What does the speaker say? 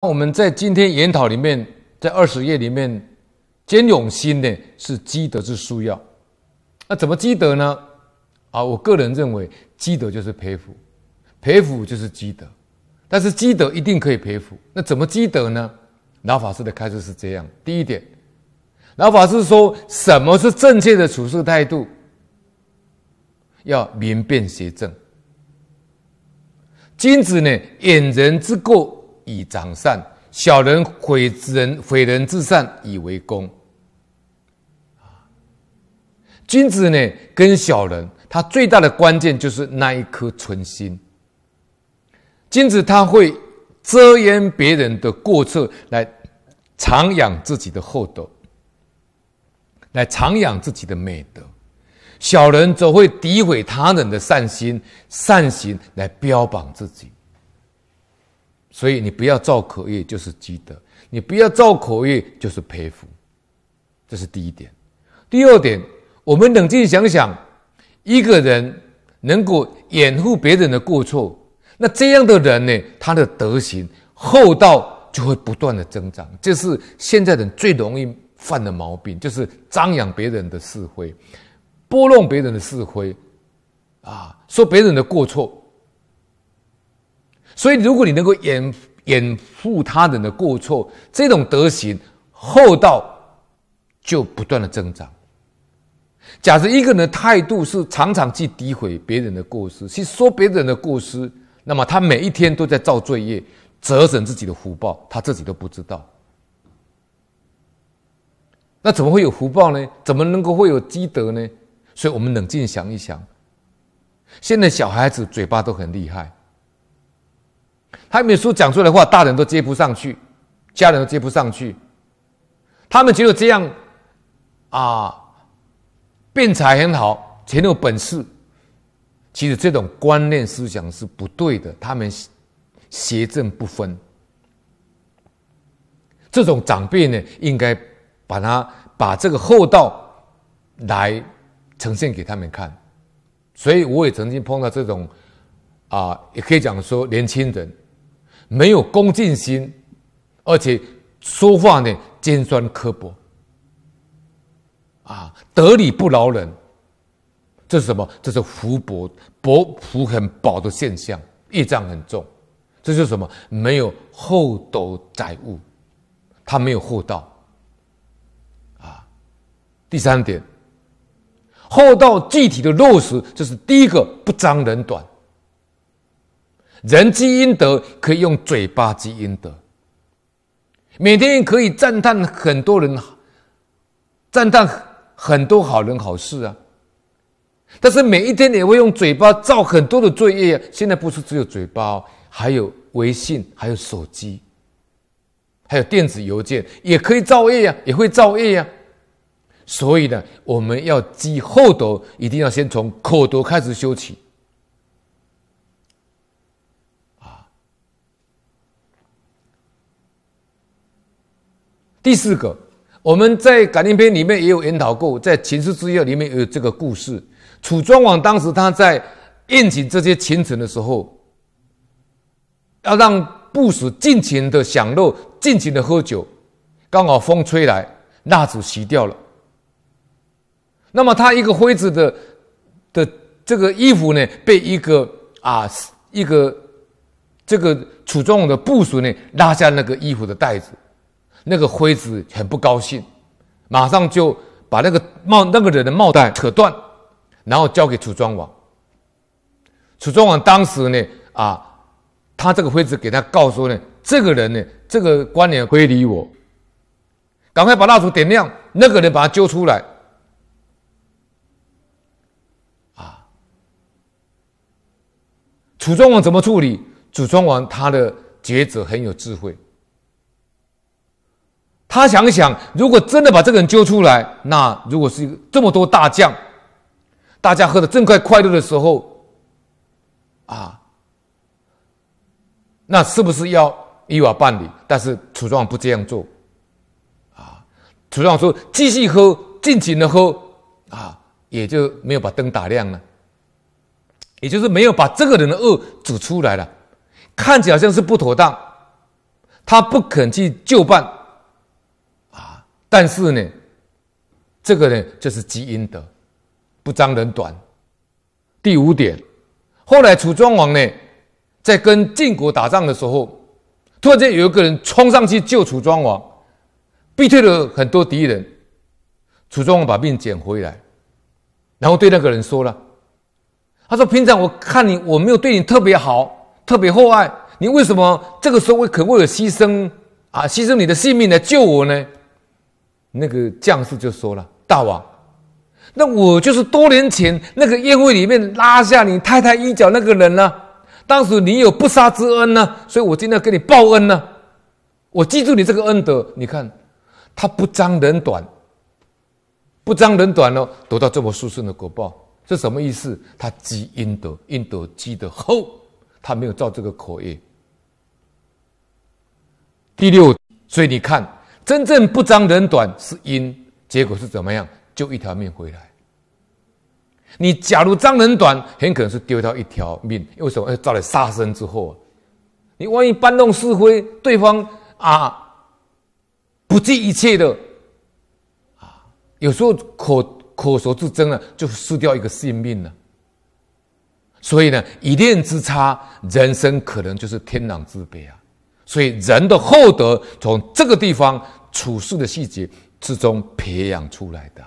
我们在今天研讨里面，在二十页里面，坚永心呢是积德之枢要。那怎么积德呢？啊，我个人认为，积德就是培福，培福就是积德。但是积德一定可以培福，那怎么积德呢？老法师的开示是这样：第一点，老法师说，什么是正确的处事态度？要明辨邪正。君子呢，掩人之过。以长善，小人毁人毁人之善以为功。君子呢，跟小人，他最大的关键就是那一颗纯心。君子他会遮掩别人的过错，来长养自己的厚德，来长养自己的美德。小人则会诋毁他人的善心、善行，来标榜自己。所以你不要造口业，就是积德；你不要造口业，就是培福。这是第一点。第二点，我们冷静想想，一个人能够掩护别人的过错，那这样的人呢，他的德行厚道就会不断的增长。这是现在人最容易犯的毛病，就是张扬别人的是非，拨弄别人的是非，啊，说别人的过错。所以，如果你能够掩掩护他人的过错，这种德行厚道就不断的增长。假设一个人的态度是常常去诋毁别人的过失，去说别人的过失，那么他每一天都在造罪业，折损自己的福报，他自己都不知道。那怎么会有福报呢？怎么能够会有积德呢？所以我们冷静想一想，现在小孩子嘴巴都很厉害。他们说讲出来的话，大人都接不上去，家人都接不上去。他们觉得这样啊，辩才很好，很有本事。其实这种观念思想是不对的，他们邪正不分。这种长辈呢，应该把他把这个厚道来呈现给他们看。所以我也曾经碰到这种啊，也可以讲说年轻人。没有恭敬心，而且说话呢尖酸刻薄，啊，得理不饶人，这是什么？这是福薄薄福很薄的现象，业障很重，这就是什么？没有厚德载物，他没有厚道，啊。第三点，厚道具体的落实，就是第一个不彰人短。人积阴德，可以用嘴巴积阴德。每天可以赞叹很多人，赞叹很多好人好事啊。但是每一天也会用嘴巴造很多的罪业啊。现在不是只有嘴巴哦，还有微信，还有手机，还有电子邮件，也可以造业呀，也会造业呀。所以呢，我们要积厚德，一定要先从口德开始修起。第四个，我们在《感应篇》里面也有研讨过，在《秦师之要》里面也有这个故事。楚庄王当时他在宴请这些群臣的时候，要让部属尽情的享乐，尽情的喝酒。刚好风吹来，蜡烛熄掉了。那么他一个妃子的的这个衣服呢，被一个啊一个这个楚庄王的部属呢拉下那个衣服的带子。那个妃子很不高兴，马上就把那个帽那个人的帽带扯断，然后交给楚庄王。楚庄王当时呢，啊，他这个妃子给他告诉呢，这个人呢，这个官员非礼我，赶快把蜡烛点亮，那个人把他揪出来。啊，楚庄王怎么处理？楚庄王他的抉择很有智慧。他想想，如果真的把这个人揪出来，那如果是这么多大将，大家喝的正快快乐的时候，啊，那是不是要依法办理？但是楚庄王不这样做，啊，楚庄王说继续喝，尽情的喝，啊，也就没有把灯打亮了，也就是没有把这个人的恶指出来了，看起来好像是不妥当。他不肯去就办。但是呢，这个呢就是积阴德，不彰人短。第五点，后来楚庄王呢，在跟晋国打仗的时候，突然间有一个人冲上去救楚庄王，逼退了很多敌人。楚庄王把命捡回来，然后对那个人说了：“他说，平常我看你，我没有对你特别好，特别厚爱，你为什么这个时候会可为了牺牲啊，牺牲你的性命来救我呢？”那个将士就说了：“大王。”那我就是多年前那个宴会里面拉下你太太衣角那个人呢、当时你有不杀之恩呢、所以我今天要给你报恩呢、我记住你这个恩德，你看他不彰人短，不彰人短哦，得到这么殊胜的果报，这什么意思？他积阴德，阴德积得厚，他没有造这个口业。第六，所以你看，真正不彰人短是因，结果是怎么样？就一条命回来。你假如彰人短，很可能是丢掉一条命。为什么？要招来杀身之祸。你万一搬弄是非，对方啊不计一切的啊，有时候口口舌之争啊，就失掉一个性命了。所以呢，一念之差，人生可能就是天壤之别啊。所以人的厚德，从这个地方处事的细节之中培养出来的。